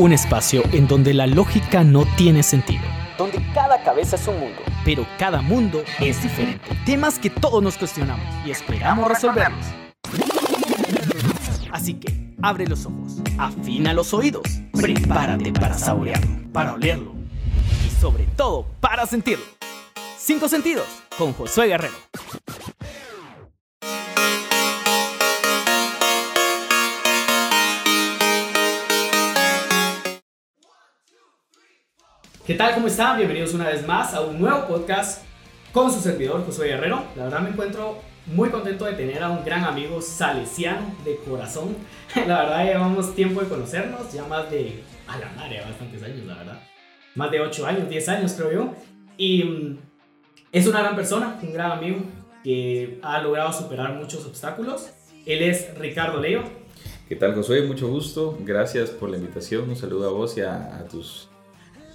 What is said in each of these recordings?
Un espacio en donde la lógica no tiene sentido. Donde cada cabeza es un mundo, pero cada mundo es diferente. Temas que todos nos cuestionamos y esperamos resolverlos. Así que abre los ojos, afina los oídos, prepárate para saborearlo, para olerlo y sobre todo para sentirlo. Cinco sentidos con Josué Guerrero. ¿Qué tal? ¿Cómo están? Bienvenidos una vez más a un nuevo podcast con su servidor Josué Guerrero. La verdad me encuentro muy contento de tener a un gran amigo salesiano de corazón. La verdad llevamos tiempo de conocernos, ya más de... A la madre, bastantes años, la verdad. Más de 8 años, 10 años creo yo. Y mm, es una gran persona, un gran amigo que ha logrado superar muchos obstáculos. Él es Ricardo Leo. ¿Qué tal, Josué? Mucho gusto. Gracias por la invitación. Un saludo a vos y a, a tus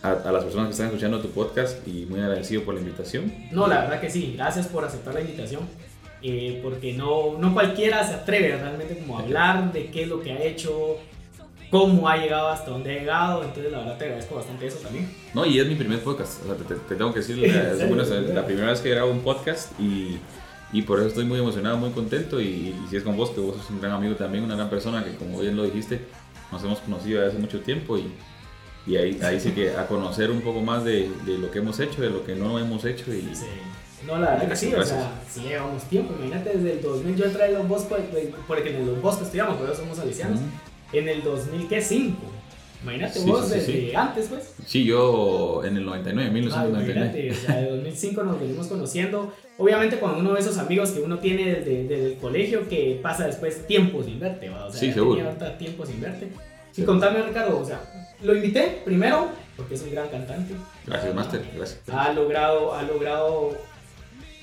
a, las personas que están escuchando tu podcast y muy agradecido por la invitación. No, la verdad que sí, gracias por aceptar la invitación, eh, porque no, no cualquiera se atreve realmente como a hablar de qué es lo que ha hecho, cómo ha llegado hasta donde ha llegado, entonces la verdad te agradezco bastante eso también. No, y es mi primer podcast, o sea, te, tengo que decir, es bueno, la primera vez que grabo un podcast y, y, por eso estoy muy emocionado, muy contento y, y, si es con vos, que vos sos un gran amigo también, una gran persona que como bien lo dijiste, nos hemos conocido desde hace mucho tiempo y y ahí, ahí sí que a conocer un poco más de, de, lo que hemos hecho, de lo que no hemos hecho. Y, sí. No, la verdad que sí, o sea, sí llevamos tiempo. Imagínate, desde el 2000 yo entré en los bosques, porque en los bosques estudiamos, pero somos salesianos. En el 2000, ¿qué? 5. Imagínate vos desde antes, pues. Sí, yo en el 99, 1999. Ah, imagínate, o sea, en 2005 nos venimos conociendo. Obviamente, cuando uno de esos amigos que uno tiene desde, desde el colegio, que pasa después tiempo sin verte, o sea, sí, seguro. Tiempo sin verte. Y contame, Ricardo, o sea, lo invité primero porque es un gran cantante. Gracias, Master, gracias. Ha logrado, ha logrado, o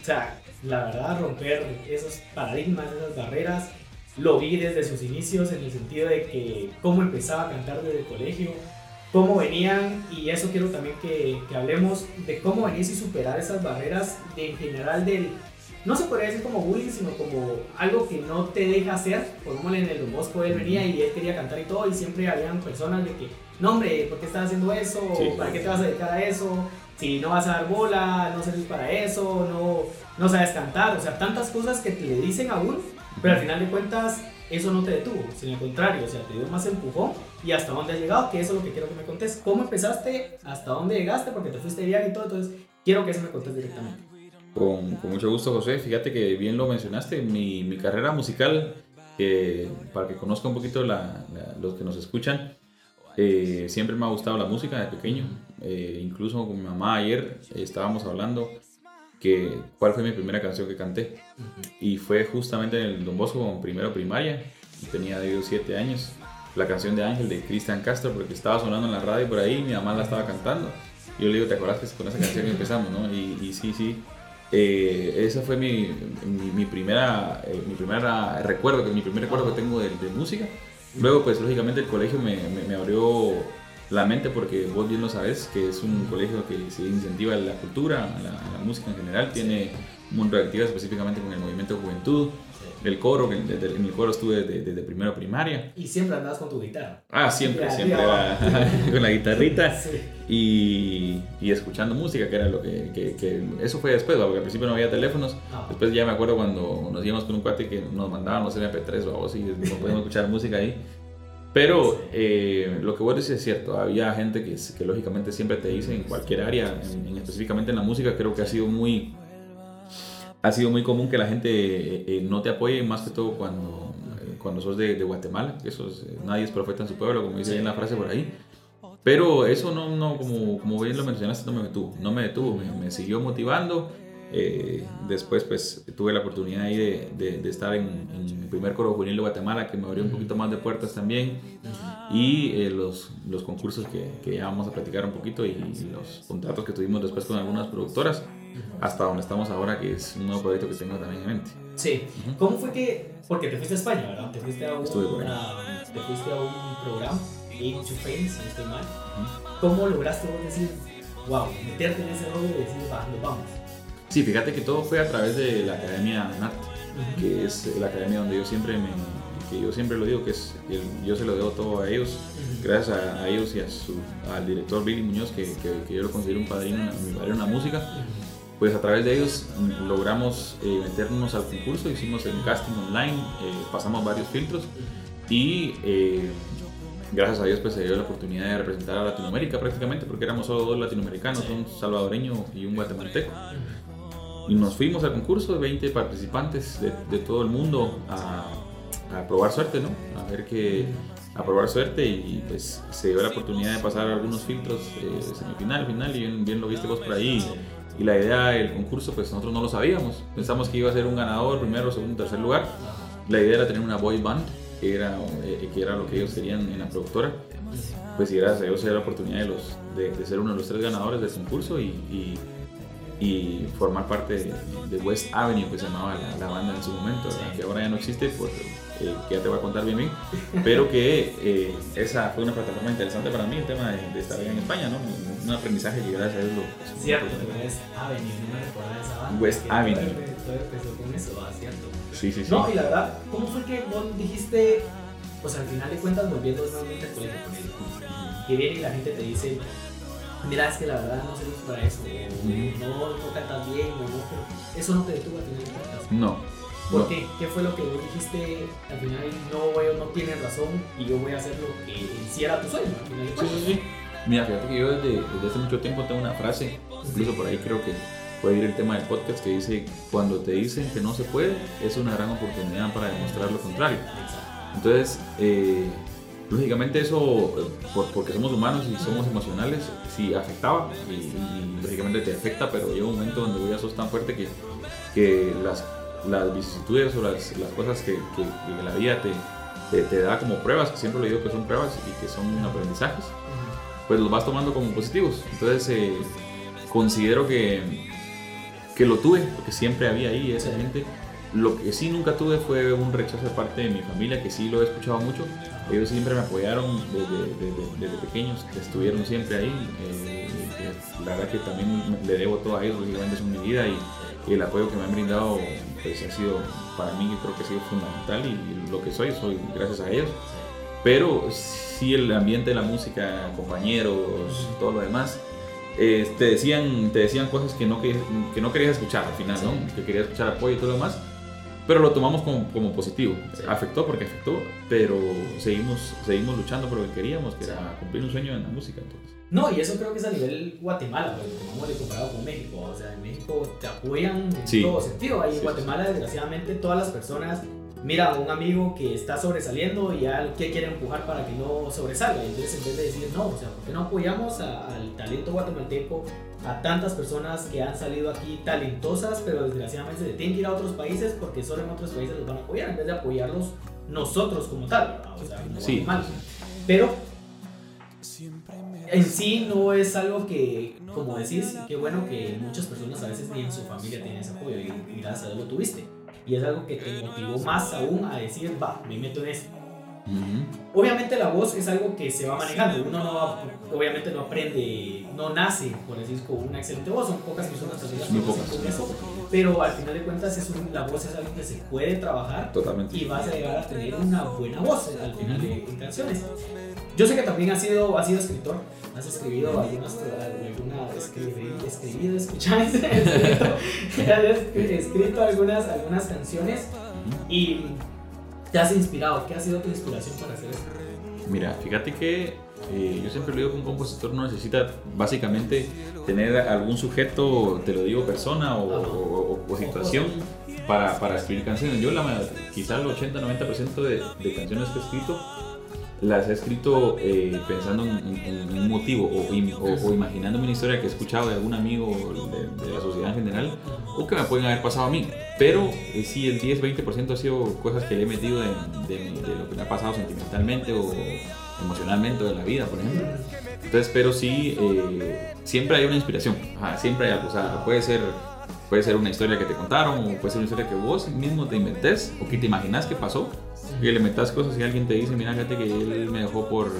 sea, la verdad, romper esos paradigmas, esas barreras. Lo vi desde sus inicios en el sentido de que cómo empezaba a cantar desde el colegio, cómo venían, y eso quiero también que, que hablemos de cómo venís y superar esas barreras de, en general del, no se podría decir como bullying, sino como algo que no te deja hacer. Por en el Don Bosco él venía y él quería cantar y todo, y siempre habían personas de que, no hombre, ¿por qué estás haciendo eso? ¿Para qué te vas a dedicar a eso? Si no vas a dar bola, no servís para eso, no, no sabes cantar, o sea, tantas cosas que te le dicen a uno, pero al final de cuentas eso no te detuvo, sino al contrario, o sea, te dio más empujón y hasta dónde has llegado, que eso es lo que quiero que me contes. ¿Cómo empezaste? ¿Hasta dónde llegaste? Porque te fuiste viaje y todo, entonces quiero que eso me contes directamente. Con, con, mucho gusto, José. Fíjate que bien lo mencionaste. Mi, mi carrera musical, para que conozca un poquito la, los que nos escuchan, eh, siempre me ha gustado la música de pequeño. Eh, incluso con mi mamá ayer estábamos hablando que cuál fue mi primera canción que canté. Y fue justamente en el Don Bosco, primero primaria. Tenía de 7 años. La canción de Ángel de Cristian Castro, porque estaba sonando en la radio por ahí y mi mamá la estaba cantando. Y yo le digo, ¿te acuerdas que con esa canción empezamos? ¿no? Y, y sí, sí eh, esa fue mi, mi, primera, eh, mi primera recuerdo, mi primer recuerdo que tengo de, música. Luego, pues lógicamente el colegio me, me, abrió la mente porque vos bien lo sabes, que es un colegio que se incentiva la cultura, la, la música en general, tiene un mundo de actividades específicamente con el movimiento juventud el coro, en el coro estuve desde, de primero primaria. Y siempre andabas con tu guitarra. Ah, siempre, siempre, con la guitarrita y, y, escuchando música, que era lo que, que, eso fue después, porque al principio no había teléfonos. Ah. Después ya me acuerdo cuando nos íbamos con un cuate que nos mandaban los MP3 o algo así, no podíamos escuchar música ahí. Pero eh, lo que vos decís es cierto, había gente que, que lógicamente siempre te dice en cualquier área, en, específicamente en la música, creo que ha sido muy ha sido muy común que la gente eh, eh, no te apoye, más que todo cuando, eh, cuando sos de, de Guatemala, que eso nadie es profeta en su pueblo, como dice en la frase por ahí. Pero eso no, no como, como bien lo mencionaste, no me detuvo, no me detuvo, me, siguió motivando. después pues tuve la oportunidad ahí de, de, estar en, en, el primer coro juvenil de Guatemala, que me abrió un poquito más de puertas también. Y los, los concursos que, que, ya vamos a platicar un poquito y los contratos que tuvimos después con algunas productoras hasta donde estamos ahora, que es un nuevo proyecto que tengo también en mente. Sí. ¿Cómo fue que, porque te fuiste a España, ¿verdad? Te fuiste a un, te fuiste a un programa, Aid to Fame, si no estoy mal. ¿Cómo lograste vos decir, wow, meterte en ese rollo y decir, va, nos vamos? Sí, fíjate que todo fue a través de la Academia NAT, que es la academia donde yo siempre me, que yo siempre lo digo, que es yo se lo debo todo a ellos, gracias a, ellos y a su, al director Billy Muñoz, que, que, yo lo considero un padrino, mi padrino en la música. Pues a través de ellos logramos eh, meternos al concurso, hicimos el casting online, eh, pasamos varios filtros y eh, gracias a Dios pues se dio la oportunidad de representar a Latinoamérica prácticamente porque éramos solo dos latinoamericanos, un salvadoreño y un guatemalteco. Y nos fuimos al concurso de 20 participantes de, de todo el mundo a, a, probar suerte, ¿no? A ver que a probar suerte y pues se dio la oportunidad de pasar algunos filtros eh, semifinal, final y bien, bien, lo viste vos por ahí. Y la idea del concurso pues nosotros no lo sabíamos. Pensamos que iba a ser un ganador, primero, segundo, tercer lugar. La idea era tener una boy band, que era, eh, que era lo que ellos querían en la productora. Pues y gracias a ellos se dio la oportunidad de, los, de, ser uno de los tres ganadores del concurso y, y y formar parte de, West Avenue, que se llamaba la, banda en su momento, que ahora ya no existe, pues, eh, que ya te voy a contar bien bien, pero que eh, esa fue una plataforma interesante para mí, el tema de, estar en España, ¿no? Un aprendizaje que gracias a eso lo... Cierto, West Avenue, no me recordaba esa banda. West Avenue. Todo empezó con eso, ¿cierto? Sí, sí, sí. No, y la verdad, ¿cómo fue que vos dijiste, pues al final de cuentas volviendo nuevamente al colegio con él, que viene y la gente te dice, mira, es que la verdad no sirves para eso, no, no cantas bien, o no, pero eso no te detuvo a tener cuentas. No. ¿Por qué? ¿Qué fue lo que vos dijiste? Al final no, ellos no tienen razón y yo voy a hacer lo que si era tu sueño. Al final de sí, sí, sí. Mira, fíjate que yo desde, desde, hace mucho tiempo tengo una frase, incluso por ahí creo que puede ir el tema del podcast que dice, cuando te dicen que no se puede, es una gran oportunidad para demostrar lo contrario. Entonces, eh, lógicamente eso, porque somos humanos y somos emocionales, sí afectaba y, lógicamente te afecta, pero llega un momento donde ya sos tan fuerte que, que las, las vicisitudes o las, las cosas que, que, la vida te, te, da como pruebas, que siempre le digo que son pruebas y que son aprendizajes, pues los vas tomando como positivos. Entonces eh, considero que, que lo tuve, porque siempre había ahí esa gente. Lo que sí nunca tuve fue un rechazo de parte de mi familia, que sí lo he escuchado mucho, ellos siempre me apoyaron desde, pequeños, estuvieron siempre ahí. Eh, la verdad que también le debo todo a ellos, lógicamente son mi vida y, el apoyo que me han brindado pues ha sido para mí creo que ha sido fundamental y, lo que soy soy gracias a ellos. Pero sí el ambiente de la música, compañeros, todo lo demás, eh, te, decían, te decían cosas que no, que, que no querías escuchar al final, ¿no? que querías escuchar apoyo y todo lo demás pero lo tomamos como, como positivo. Afectó porque afectó, pero seguimos, seguimos luchando por lo que queríamos, que era cumplir un sueño en la música. Entonces. No, y eso creo que es a nivel Guatemala, porque comparado con México. O sea, en México te apoyan en todo sentido. Ahí en Guatemala, desgraciadamente, todas las personas mira un amigo que está sobresaliendo y ya que quiere empujar para que no sobresalga. Entonces, en vez de decir no, o sea, ¿por qué no apoyamos al talento guatemalteco, a tantas personas que han salido aquí talentosas, pero desgraciadamente se tienen que ir a otros países porque solo en otros países los van a apoyar, en vez de apoyarlos nosotros como tal, o sea, como sí. Pero en sí no es algo que, como decís, qué bueno que muchas personas a veces ni en su familia tienen ese apoyo y, gracias a Dios lo tuviste. Y es algo que te motivó más aún a decir, va, me meto en esto. Obviamente la voz es algo que se va manejando, uno no, obviamente no aprende, no nace, por decir, con una excelente voz, son pocas personas que con eso, pero al final de cuentas es la voz es algo que se puede trabajar Totalmente. y vas a llegar a tener una buena voz al final de, canciones. Yo sé que también has sido, has sido escritor, has escribido algunas, alguna, escribido, escribido, escucháis, escrito, escrito algunas, algunas canciones y te has inspirado. ¿Qué ha sido tu inspiración para hacer esto? Mira, fíjate que eh, yo siempre digo que un compositor no necesita básicamente tener algún sujeto, te lo digo, persona o, situación para, para, escribir canciones. Yo la, quizá el 80-90% de, de canciones que he escrito las he escrito eh, pensando en, un motivo o, o, imaginándome una historia que he escuchado de algún amigo de, la sociedad en general o que me pueden haber pasado a mí. Pero eh, sí, el 10-20% ha sido cosas que le he metido de, lo que me ha pasado sentimentalmente o emocionalmente de la vida, por ejemplo. Entonces, pero sí, eh, siempre hay una inspiración, siempre hay algo. O sea, puede ser, puede ser una historia que te contaron o puede ser una historia que vos mismo te inventes o que te imaginas que pasó y le metas cosas y alguien te dice, mira, fíjate que él me dejó por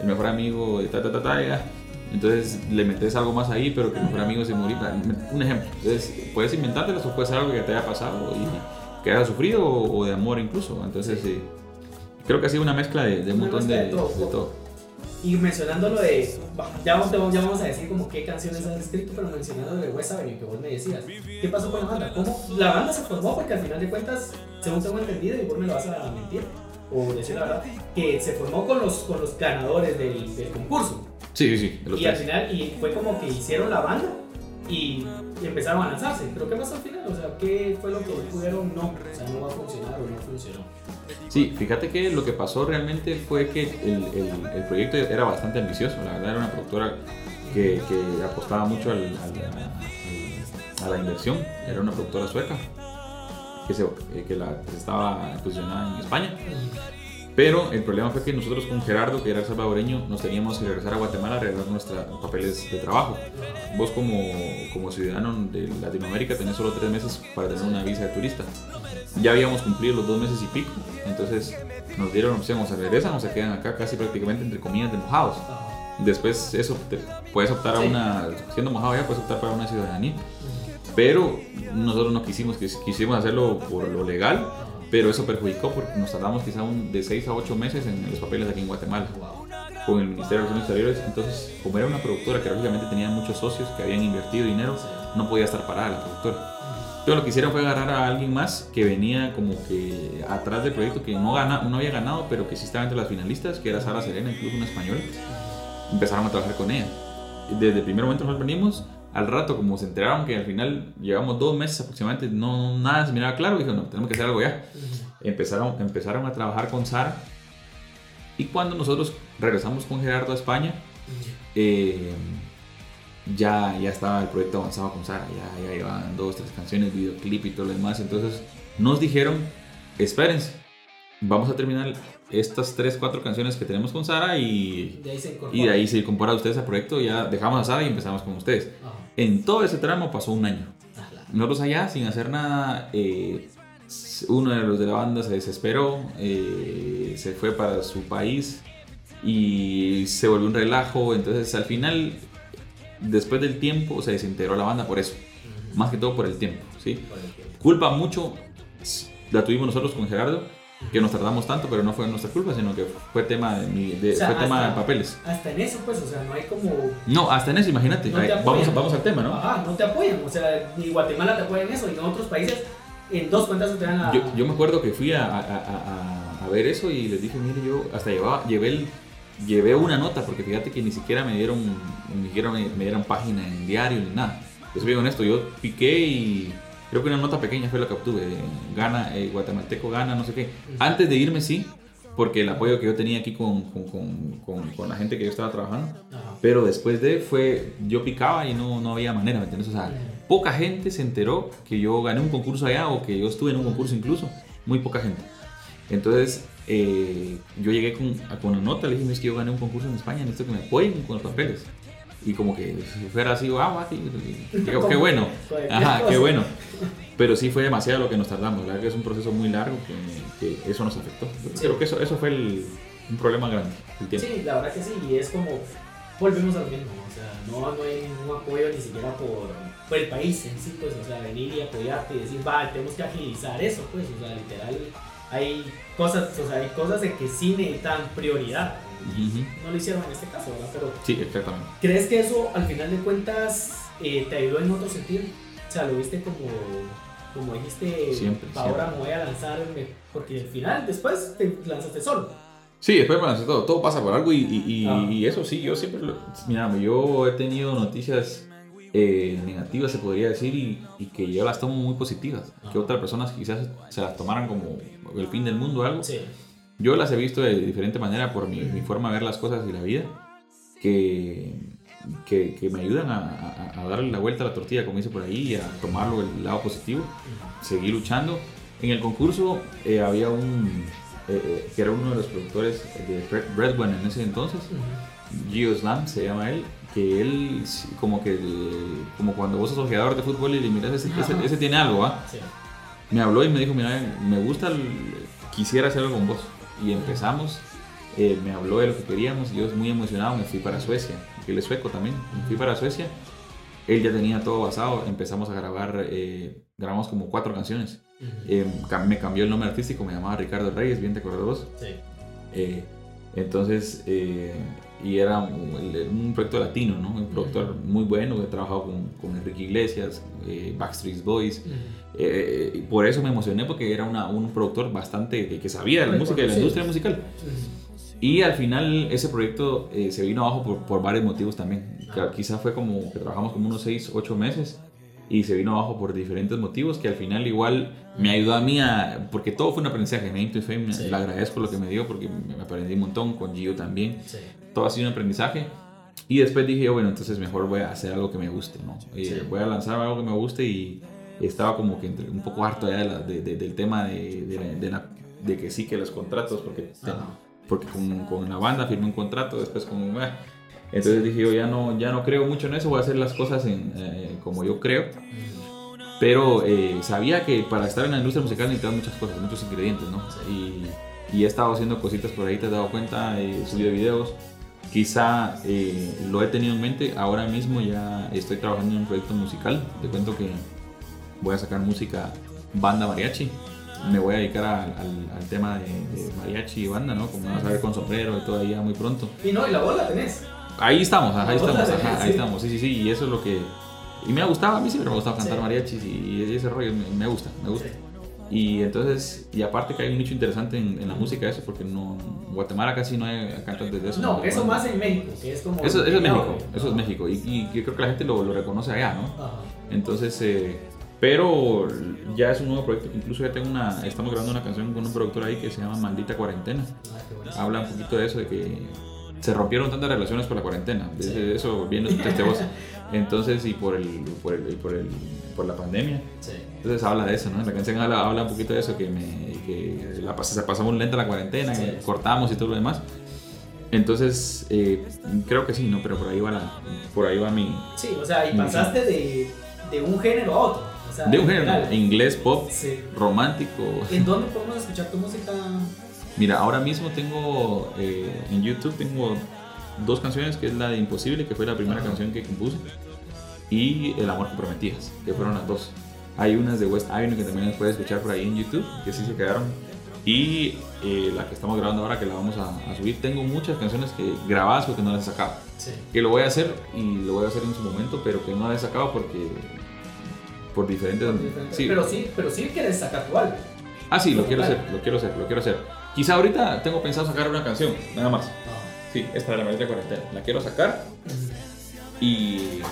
el mejor amigo de ta, ta, ta, ta, Entonces le metes algo más ahí, pero que el mejor amigo se murió. Un ejemplo. Entonces puedes inventártelo o puede ser algo que te haya pasado y que hayas sufrido o, de amor incluso. Entonces, sí. Creo que ha sido una mezcla de, un montón de, todo. Y mencionando lo de, ya vamos, ya vamos a decir como qué canciones has escrito, pero mencionando lo de West Avenue que vos me decías, ¿qué pasó con la banda? ¿Cómo? La banda se formó porque al final de cuentas, según tengo entendido, y vos me lo vas a mentir, o decir la verdad, que se formó con los, con los ganadores del, del concurso. Sí, sí, sí. Y al final, y fue como que hicieron la banda y, empezaron a lanzarse. Pero ¿qué pasó al final? O sea, ¿qué fue lo que pudieron? No, o sea, no va a funcionar o no funcionó. Sí, fíjate que lo que pasó realmente fue que el, el, proyecto era bastante ambicioso. La verdad era una productora que, que apostaba mucho al, a la inversión. Era una productora sueca que, se, que la, estaba posicionada en España. Pero el problema fue que nosotros con Gerardo, que era salvadoreño, nos teníamos que regresar a Guatemala a arreglar nuestros papeles de trabajo. Vos como, como ciudadano de Latinoamérica tenés solo tres meses para tener una visa de turista. Ya habíamos cumplido los dos meses y pico, entonces nos dieron opción, o se regresan o se quedan acá casi prácticamente entre comillas de mojados. Después eso, te, puedes optar a una, siendo mojado ya, puedes optar para una ciudadanía. Pero nosotros no quisimos, quisimos hacerlo por lo legal pero eso perjudicó porque nos tardamos quizá un, de 6 a 8 meses en los papeles aquí en Guatemala con el Ministerio de Relaciones Exteriores. Entonces, como era una productora que lógicamente tenía muchos socios que habían invertido dinero, no podía estar parada la productora. Entonces, lo que hicieron fue agarrar a alguien más que venía como que atrás del proyecto, que no, gana, no había ganado, pero que sí estaba entre las finalistas, que era Sara Serena, incluso una española. Empezaron a trabajar con ella. Desde el primer momento nos venimos, al rato, como se enteraron que al final llevamos dos meses aproximadamente, no nada se miraba claro, dijeron, no, tenemos que hacer algo ya. Empezaron, empezaron a trabajar con Sara. Y cuando nosotros regresamos con Gerardo a España, eh, ya, ya estaba el proyecto avanzado con Sara, ya, ya llevaban dos, tres canciones, videoclip y todo lo demás. Entonces nos dijeron, espérense, vamos a terminar estas tres, cuatro canciones que tenemos con Sara y de ahí se, y de ahí se incorpora ustedes al proyecto, ya dejamos a Sara y empezamos con ustedes. En todo ese tramo pasó un año. Nosotros allá, sin hacer nada, eh, uno de los de la banda se desesperó, eh, se fue para su país y se volvió un relajo. Entonces, al final, después del tiempo, se desintegró la banda por eso. Más que todo por el tiempo. ¿sí? Culpa mucho la tuvimos nosotros con Gerardo que nos tardamos tanto, pero no fue nuestra culpa, sino que fue tema de, fue tema de papeles. Hasta en eso, pues, o sea, no hay como... No, hasta en eso, imagínate. vamos, vamos al tema, ¿no? Ajá, no te apoyan, o sea, ni Guatemala te apoya en eso, y en otros países, en dos cuentas te dan la... Yo, yo me acuerdo que fui a, a, a, a, ver eso y les dije, mire, yo hasta llevaba, llevé el, llevé una nota, porque fíjate que ni siquiera me dieron, ni siquiera me, me dieron página en diario ni nada. Yo soy honesto, yo piqué y Creo que una nota pequeña fue la que obtuve. Gana, eh, guatemalteco gana, no sé qué. Antes de irme sí, porque el apoyo que yo tenía aquí con, con, con, con la gente que yo estaba trabajando. Pero después de fue, yo picaba y no, no había manera, ¿me entiendes? O sea, poca gente se enteró que yo gané un concurso allá o que yo estuve en un concurso incluso. Muy poca gente. Entonces, eh, yo llegué con, con una nota, le dije, es que yo gané un concurso en España, necesito que me apoyen con los papeles y como que si fuera así, ah, qué, bueno, ajá, qué bueno. Pero sí fue demasiado lo que nos tardamos, la verdad que es un proceso muy largo que, eso nos afectó. Creo que eso, eso fue el, un problema grande, el tiempo. Sí, la verdad que sí, y es como, volvemos a lo mismo, o sea, no, no hay ningún apoyo ni siquiera por, por, el país en sí, pues, o sea, venir y apoyarte y decir, va, tenemos que agilizar eso, pues, o sea, literal, hay cosas, o sea, hay cosas de que sí necesitan prioridad no lo hicieron en este caso, ¿verdad? Pero, sí, exactamente. ¿Crees que eso al final de cuentas eh, te ayudó en otro sentido? O sea, lo viste como, como dijiste, siempre, ahora me voy a lanzar, porque al final después te lanzaste solo. Sí, después me lancé todo, todo pasa por algo y, y, y, ah. eso sí, yo siempre, lo, mira, yo he tenido noticias eh, negativas, se podría decir, y, que yo las tomo muy positivas, que otras personas quizás se las tomaran como el fin del mundo o algo. Sí yo las he visto de diferente manera por mi, mi forma de ver las cosas y la vida, que, que, que me ayudan a, a, darle la vuelta a la tortilla, como dice por ahí, y a tomarlo el lado positivo, seguir luchando. En el concurso eh, había un, eh, eh, que era uno de los productores de One en ese entonces, Gio Slam se llama él, que él como que como cuando vos sos ojeador de fútbol y le miras ese, ese, tiene algo, ¿ah? Me habló y me dijo, mira, me gusta, quisiera hacerlo con vos y empezamos. Eh, me habló de lo que queríamos yo muy emocionado me fui para Suecia, él es sueco también, me fui para Suecia. Él ya tenía todo basado, empezamos a grabar, eh, grabamos como cuatro canciones. Eh, me cambió el nombre artístico, me llamaba Ricardo Reyes, bien te acuerdas vos. Sí. Eh, entonces, eh, y era un, proyecto latino, ¿no? Un productor muy bueno, he trabajado con, con Enrique Iglesias, eh, Backstreet Boys. Y por eso me emocioné porque era una, un productor bastante que, sabía de la música, de la industria musical. Y al final ese proyecto se vino abajo por, por varios motivos también. Ah. Quizá fue como que trabajamos como unos 6, 8 meses y se vino abajo por diferentes motivos que al final igual me ayudó a mí a, porque todo fue un aprendizaje, Name to Fame, le agradezco lo que me dio porque me aprendí un montón, con Gio también, todo ha sido un aprendizaje y después dije, bueno, entonces mejor voy a hacer algo que me guste, ¿no? Eh, voy a lanzar algo que me guste y estaba como que un poco harto ya de del tema de, de, la, de, que sí que los contratos, porque, porque con, con, la banda firmé un contrato, después como... Eh, entonces dije yo, ya no, ya no creo mucho en eso, voy a hacer las cosas en, eh, como yo creo. Pero eh, sabía que para estar en la industria musical necesitas muchas cosas, muchos ingredientes, ¿no? Y, y, he estado haciendo cositas por ahí, te has dado cuenta, he subido videos. Quizá eh, lo he tenido en mente, ahora mismo ya estoy trabajando en un proyecto musical. Te cuento que voy a sacar música banda mariachi. Me voy a dedicar al, al, tema de, mariachi y banda, ¿no? Como vas a ver con sombrero y todo ahí ya muy pronto. Y no, y la bola tenés. Ahí estamos, ahí estamos, ahí estamos, sí, sí, sí, y eso es lo que... Y me ha gustado, a mí siempre me ha gustado cantar mariachis y, ese rollo me, gusta, me gusta. Y entonces, y aparte que hay un nicho interesante en, la música eso, porque no, en Guatemala casi no hay cantantes de eso. No, eso más en México, que es como... Eso, eso es México, eso es México, y, y, yo creo que la gente lo, lo reconoce allá, ¿no? Entonces, eh, pero ya es un nuevo proyecto que incluso ya tengo una, estamos grabando una canción con un productor ahí que se llama Maldita Cuarentena. Habla un poquito de eso, de que se rompieron tantas relaciones por la cuarentena. De eso viene este voz. Entonces, y por, el, por, el, por, el, por la pandemia. Entonces habla de eso, ¿no? La canción habla, habla un poquito de eso, que, me, que la, se pasó muy lenta la cuarentena, que cortamos y todo lo demás. Entonces, eh, creo que sí, ¿no? Pero por ahí va, la, por ahí va mi... Sí, o sea, y pasaste de, de un género a otro. Sea, de un género, inglés, pop, romántico. ¿En dónde podemos escuchar tu música? Mira, ahora mismo tengo eh, en YouTube tengo dos canciones, que es la de Imposible, que fue la primera canción que compuse, y El amor que prometías, que fueron las dos. Hay unas de West Avenue que también las puedes escuchar por ahí en YouTube, que sí se quedaron. Y eh, la que estamos grabando ahora, que la vamos a, subir, tengo muchas canciones que grabadas porque no las he sacado. Que lo voy a hacer y lo voy a hacer en su momento, pero que no las he sacado porque por diferentes... Sí. Pero sí, pero sí quieres sacar tu álbum. Ah, sí, lo quiero hacer, lo quiero hacer, lo quiero hacer. Quizá ahorita tengo pensado sacar una canción, nada más. Sí, es para la de cuarentena. La quiero sacar y,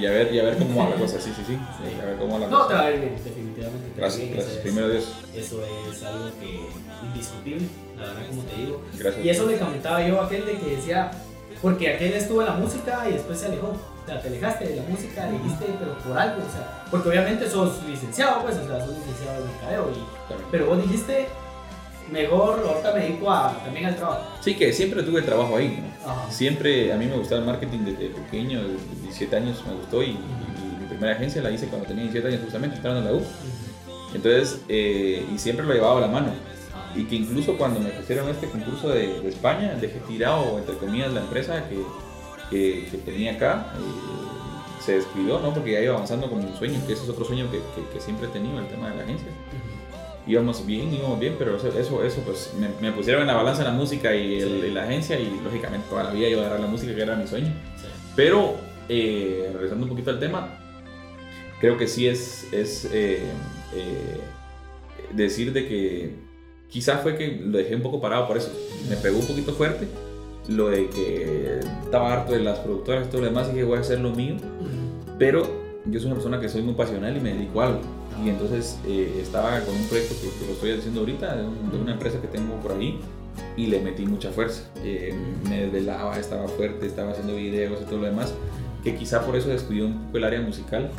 y a ver, y a ver cómo va la cosa. Sí, sí, sí. a ver cómo va la no, te va a ir bien, definitivamente. Gracias, gracias. Primero Dios. Eso es algo que indiscutible, la verdad, como te digo. Gracias. Y eso le comentaba yo a aquel de que decía, porque aquel estuvo en la música y después se alejó. O sea, te alejaste de la música, dijiste, pero por algo, o sea, porque obviamente sos licenciado, pues, o sea, sos licenciado de mercadeo, y, pero vos dijiste, mejor ahorita me dedico a, también al trabajo. Sí, que siempre tuve trabajo ahí, Siempre, a mí me gustaba el marketing desde pequeño, desde 17 años me gustó y, mi primera agencia la hice cuando tenía 17 años justamente, estaba en la U. Entonces, eh, y siempre lo llevaba a la mano. Y que incluso cuando me pusieron este concurso de, España, dejé tirado, entre comillas, la empresa que, que, tenía acá. Eh, se descuidó, ¿no? Porque ya iba avanzando con un sueño, que ese es otro sueño que, que siempre he tenido, el tema de la agencia íbamos bien, íbamos bien, pero eso, eso, pues me, pusieron en la balanza la música y, la agencia y lógicamente toda la vida iba a dar la música que era mi sueño. Pero, eh, regresando un poquito al tema, creo que sí es, es eh, eh, decir de que quizás fue que lo dejé un poco parado por eso. Me pegó un poquito fuerte lo de que estaba harto de las productoras y todo lo demás y dije voy a hacer lo mío. Pero yo soy una persona que soy muy pasional y me dedico a algo. Y entonces eh, estaba con un proyecto que, lo estoy haciendo ahorita, de, una empresa que tengo por ahí, y le metí mucha fuerza. Eh, me desvelaba, estaba fuerte, estaba haciendo videos y todo lo demás, que quizá por eso descuidó un poco el área musical.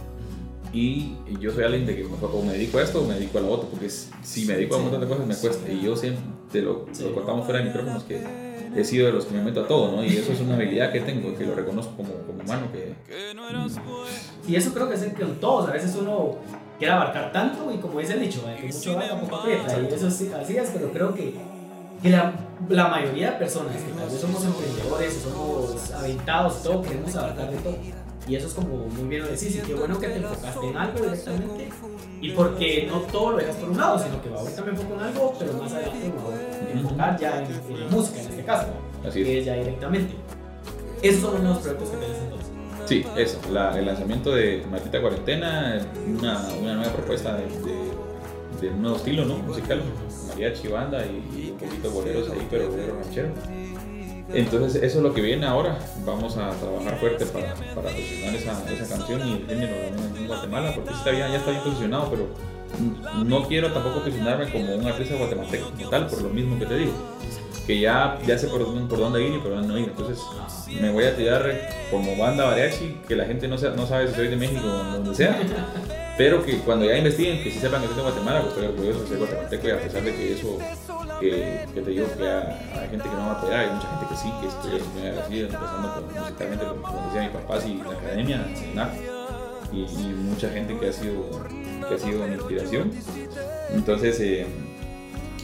Y yo soy alguien de que o me dedico a esto o me dedico a lo otro, porque si me dedico a un montón de cosas me cuesta. Y yo siempre, te lo, lo contamos fuera de micrófonos, que he sido de los que me meto a todo, ¿no? Y eso es una habilidad que tengo, que lo reconozco como, como humano. Que, y eso creo que es con todos. A veces uno quiere abarcar tanto y como dice el dicho, que mucho vaya poco aprieta. Y eso sí, así es, pero creo que, que la, la, mayoría de personas que tal vez somos emprendedores, somos aventados, todo, queremos abarcar de todo. Y eso es como muy bien lo decís, y qué bueno que te enfocaste en algo directamente. Y porque no todo lo dejas por un lado, sino que va, ahorita me enfoco en algo, pero más adelante enfocar ya en, la música en caso, Así que es ya directamente. Esos son los nuevos proyectos que tenés entonces. Sí, eso, el lanzamiento de Matita Cuarentena, una, una nueva propuesta de, de, un nuevo estilo ¿no? musical, mariachi, banda y, un poquito boleros ahí, pero bolero ranchero. Entonces eso es lo que viene ahora, vamos a trabajar fuerte para, para posicionar esa, esa canción y el género en Guatemala, porque está bien, ya está bien posicionado, pero no quiero tampoco posicionarme como un artista guatemalteco tal, por lo mismo que te digo que ya, ya sé por, por dónde ir y por dónde no ir. Entonces me voy a tirar como banda mariachi, que la gente no, no sabe si soy de México o donde sea, pero que cuando ya investiguen, que si sepan que soy de Guatemala, pues estoy orgulloso de ser guatemalteco y a pesar de que eso, que, te digo que hay, gente que no va a apoyar, hay mucha gente que sí, que estoy agradecido, empezando con, musicalmente, como decía mi papá, y la academia, y, y, mucha gente que ha sido, que ha sido una inspiración. Entonces, eh,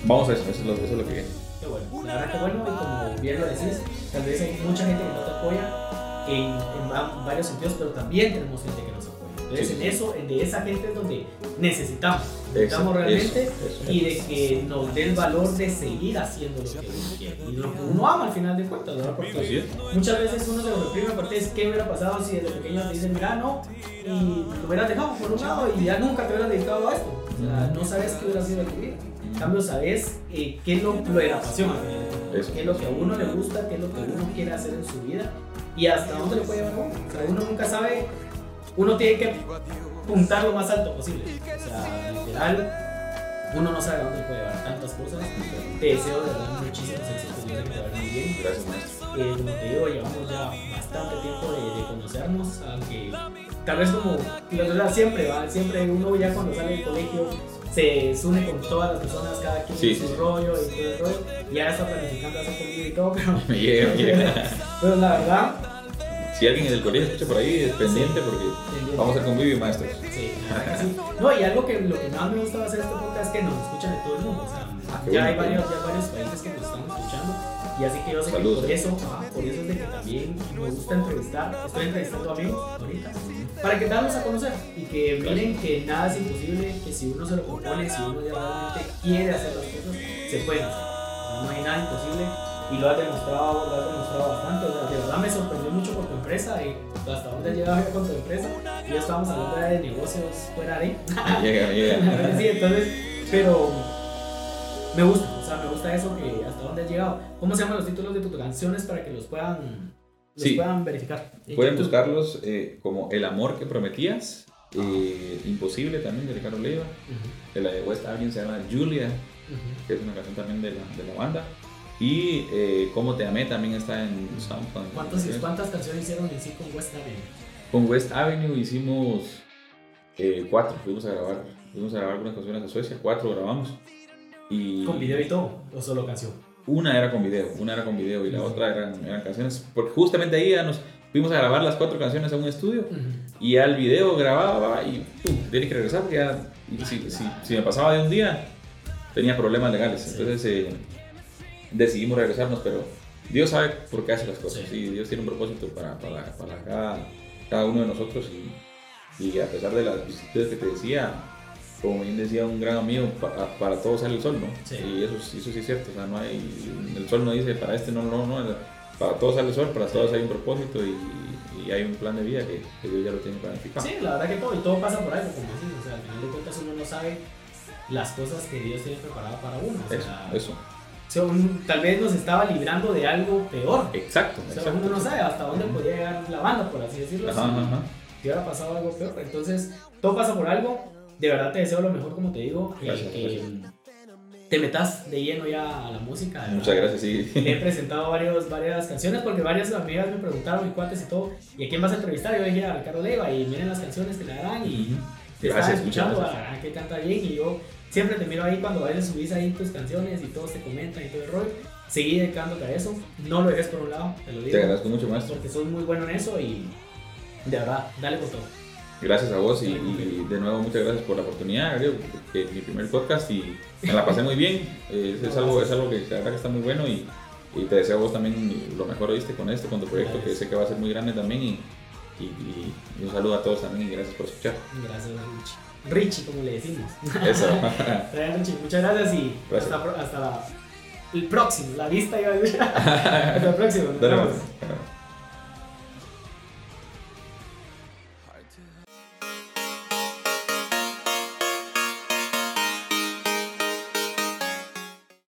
vamos a eso, eso es lo, que. Qué bueno. La verdad que bueno, y como bien lo decís, tal vez hay mucha gente que no te apoya en, en varios sentidos, pero también tenemos gente que nos apoya. Entonces, en eso, de esa gente es donde necesitamos, necesitamos realmente y de que nos dé el valor de seguir haciendo lo que uno quiere y lo que uno ama al final de cuentas, ¿verdad? Porque muchas veces uno se lo reprime porque es qué hubiera pasado si desde pequeño te dicen, mira, no, y lo hubieras dejado por un lado y ya nunca te hubieras dedicado a esto. O sea, no sabes qué hubiera sido tu vida. En cambio, sabes eh, qué es lo, de la pasión, qué es lo que a uno le gusta, qué es lo que uno quiere hacer en su vida y hasta dónde le puede llevar uno. O sea, uno nunca sabe, uno tiene que puntar lo más alto posible. O sea, literal, uno no sabe a dónde le puede llevar tantas cosas. Te deseo de verdad muchísimos éxitos, yo te muy bien. Gracias, maestro. Eh, como te digo, llevamos ya bastante tiempo de, conocernos, aunque tal vez como siempre, ¿va? siempre uno ya cuando sale del colegio se une con todas las personas, cada quien tiene su rollo y todo el rollo. Y ahora está planificando hacer conmigo y todo, pero. Me llega, llega. pero la verdad. Si alguien en el colegio escucha por ahí, es pendiente porque vamos a convivir maestros. Sí, sí. No, y algo que lo que más me gusta hacer este podcast es que nos escuchan de todo el mundo. O sea, ah, ya, hay varios, ya varios países que nos están escuchando. Y así que yo sé que por eso, por eso es de que también me gusta entrevistar. Estoy entrevistando a amigos ahorita para que darlos a conocer y que miren que nada es imposible, que si uno se lo propone, si uno realmente quiere hacer las cosas, se pueden hacer. No hay nada imposible y lo has demostrado, lo has demostrado bastante. de verdad me sorprendió mucho por tu empresa y hasta dónde has llegado con tu empresa. Y ya estábamos hablando de negocios fuera de. Llega, llega. sí, entonces, pero me gusta, o sea, me gusta eso que hasta dónde has llegado. ¿Cómo se llaman los títulos de tus canciones para que los puedan sí. puedan verificar. Pueden buscarlos eh, como El amor que prometías, eh, Imposible también de Ricardo Leiva, la de West Avenue se llama Julia, que es una canción también de la, de la banda. Y eh, Cómo te amé también está en SoundCloud. ¿Cuántas canciones hicieron en sí con West Avenue? Con West Avenue hicimos cuatro, fuimos a grabar, fuimos a grabar algunas canciones de Suecia, cuatro grabamos. Y... ¿Con video y todo? ¿O solo canción? Una era con video, una era con video y la otra eran, eran canciones, porque justamente ahí ya nos fuimos a grabar las cuatro canciones en un estudio y al video grababa y pum, tenía que regresar porque ya, si, si, si, me pasaba de un día, tenía problemas legales. Entonces eh, decidimos regresarnos, pero Dios sabe por qué hace las cosas. Y Dios tiene un propósito para, para, para cada, cada, uno de nosotros y, y a pesar de las vicisitudes que te decía, como bien decía un gran amigo, para, para todos sale el sol, ¿no? Y eso, eso sí es cierto, o sea, no hay, el sol no dice para este no, no, no, para todos sale el sol, para todos hay un propósito y, y hay un plan de vida que, que, Dios ya lo tiene planificado. Sí, la verdad que todo, y todo pasa por algo, como decís, o sea, al final de cuentas uno no sabe las cosas que Dios tiene preparado para uno. O sea, eso, eso. tal vez nos estaba librando de algo peor. Exacto. O sea, uno no sabe hasta dónde podía llegar la banda, por así decirlo. Ajá, ajá. Si hubiera pasado algo peor. Entonces, todo pasa por algo de verdad te deseo lo mejor, como te digo. que te metas de lleno ya a la música. Muchas gracias, sí. He presentado varios, varias canciones porque varias amigas me preguntaron, y cuates y todo, ¿y a quién vas a entrevistar? Yo dije a Ricardo Leiva y miren las canciones que le darán y te están escuchando a, a, que canta bien y yo siempre te miro ahí cuando a subís ahí tus canciones y todos te comentan y todo el rollo. Seguí dedicándote a eso, no lo dejes por un lado, te lo digo. Te agradezco mucho, maestro. Porque sos muy bueno en eso y de verdad, dale con todo. Gracias a vos y, de nuevo muchas gracias por la oportunidad, que mi primer podcast y me la pasé muy bien. es, algo, es algo que la verdad que está muy bueno y, y, te deseo a vos también lo mejor oíste con este, con tu proyecto que sé que va a ser muy grande también y, y, un saludo a todos también y gracias por escuchar. Gracias Richie. Richie como le decimos. Eso. Richie, muchas gracias y Hasta, hasta la el próximo, la vista iba a decir. Hasta el próximo. Nos vemos.